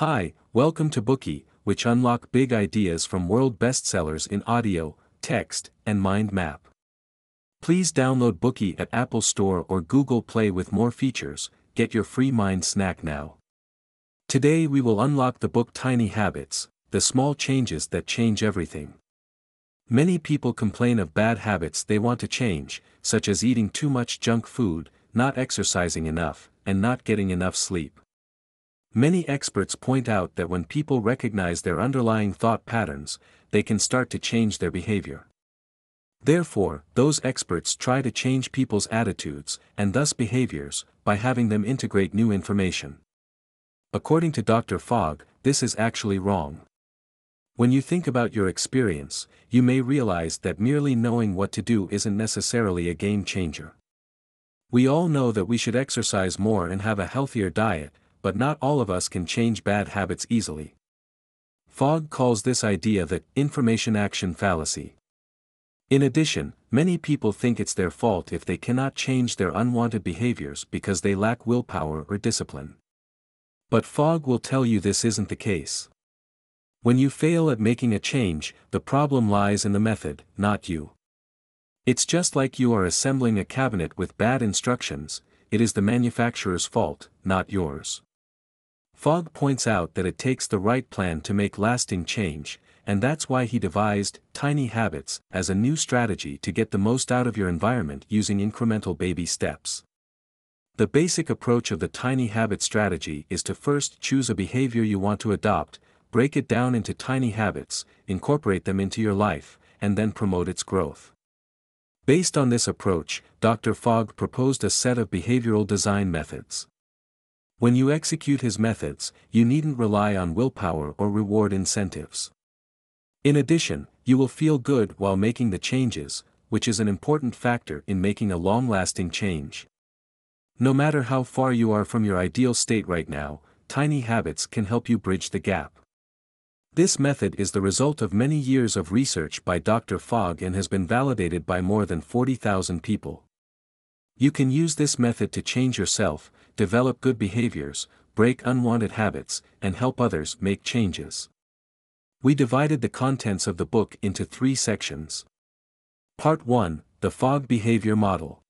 Hi, welcome to Bookey, which unlock big ideas from world bestsellers in audio, text, and mind map. Please download Bookey at Apple Store or Google Play with more features. Get your free mind snack now. Today we will unlock the book Tiny Habits, the small changes that change everything. Many people complain of bad habits they want to change, such as eating too much junk food, not exercising enough, and not getting enough sleep. Many experts point out that when people recognize their underlying thought patterns, they can start to change their behavior. Therefore, those experts try to change people's attitudes, and thus behaviors, by having them integrate new information. According to Dr. Fogg, this is actually wrong. When you think about your experience, you may realize that merely knowing what to do isn't necessarily a game changer. We all know that we should exercise more and have a healthier diet, but not all of us can change bad habits easily. Fogg calls this idea the information action fallacy. In addition, many people think it's their fault if they cannot change their unwanted behaviors because they lack willpower or discipline. But Fogg will tell you this isn't the case. When you fail at making a change, the problem lies in the method, not you. It's just like you are assembling a cabinet with bad instructions, it is the manufacturer's fault, not yours. Fogg points out that it takes the right plan to make lasting change, and that's why he devised Tiny Habits as a new strategy to get the most out of your environment using incremental baby steps. The basic approach of the Tiny Habit strategy is to first choose a behavior you want to adopt, break it down into tiny habits, incorporate them into your life, and then promote its growth. Based on this approach, Dr. Fogg proposed a set of behavioral design methods. When you execute his methods, you needn't rely on willpower or reward incentives. In addition, you will feel good while making the changes, which is an important factor in making a long-lasting change. No matter how far you are from your ideal state right now, tiny habits can help you bridge the gap. This method is the result of many years of research by Dr. Fogg and has been validated by more than 40,000 people. You can use this method to change yourself, develop good behaviors, break unwanted habits, and help others make changes. We divided the contents of the book into three sections. Part 1 The Fogg Behavior Model.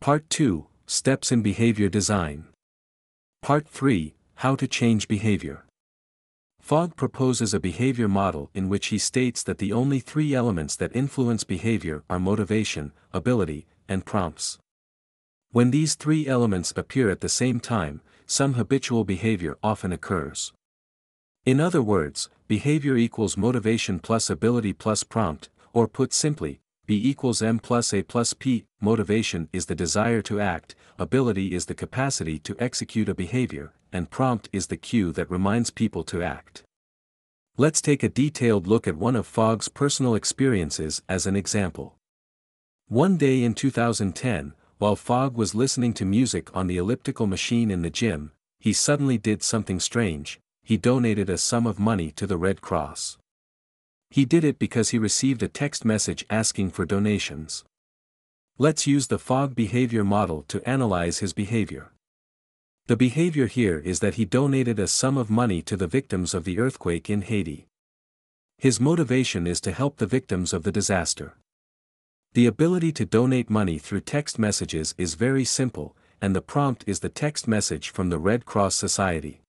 Part 2 Steps in Behavior Design. Part 3 How to Change Behavior. Fogg proposes a behavior model in which he states that the only three elements that influence behavior are motivation, ability, and prompts. When these three elements appear at the same time, some habitual behavior often occurs. In other words, behavior equals motivation plus ability plus prompt, or put simply, B equals M plus A plus P, motivation is the desire to act, ability is the capacity to execute a behavior, and prompt is the cue that reminds people to act. Let's take a detailed look at one of Fogg's personal experiences as an example. One day in 2010, while Fogg was listening to music on the elliptical machine in the gym, he suddenly did something strange, he donated a sum of money to the Red Cross. He did it because he received a text message asking for donations. Let's use the Fogg behavior model to analyze his behavior. The behavior here is that he donated a sum of money to the victims of the earthquake in Haiti. His motivation is to help the victims of the disaster. The ability to donate money through text messages is very simple, and the prompt is the text message from the Red Cross Society.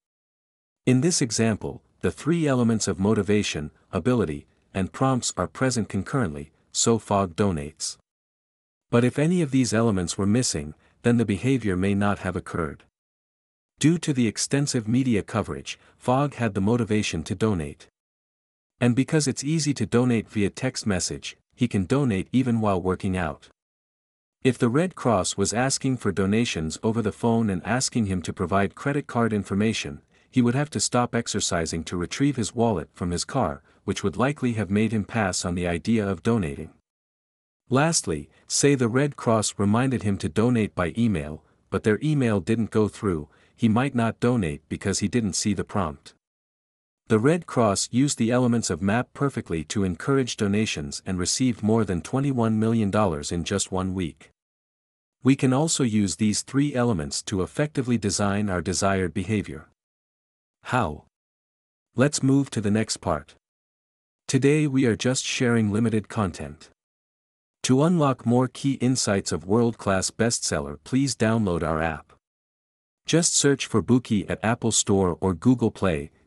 In this example, the three elements of motivation, ability, and prompts are present concurrently, so Fogg donates. But if any of these elements were missing, then the behavior may not have occurred. Due to the extensive media coverage, Fogg had the motivation to donate. And because it's easy to donate via text message, he can donate even while working out. If the Red Cross was asking for donations over the phone and asking him to provide credit card information, he would have to stop exercising to retrieve his wallet from his car, which would likely have made him pass on the idea of donating. Lastly, say the Red Cross reminded him to donate by email, but their email didn't go through, he might not donate because he didn't see the prompt. The Red Cross used the elements of MAP perfectly to encourage donations and received more than $21 million in just one week. We can also use these three elements to effectively design our desired behavior. How? Let's move to the next part. Today we are just sharing limited content. To unlock more key insights of world-class bestseller please download our app. Just search for Bookey at Apple Store or Google Play,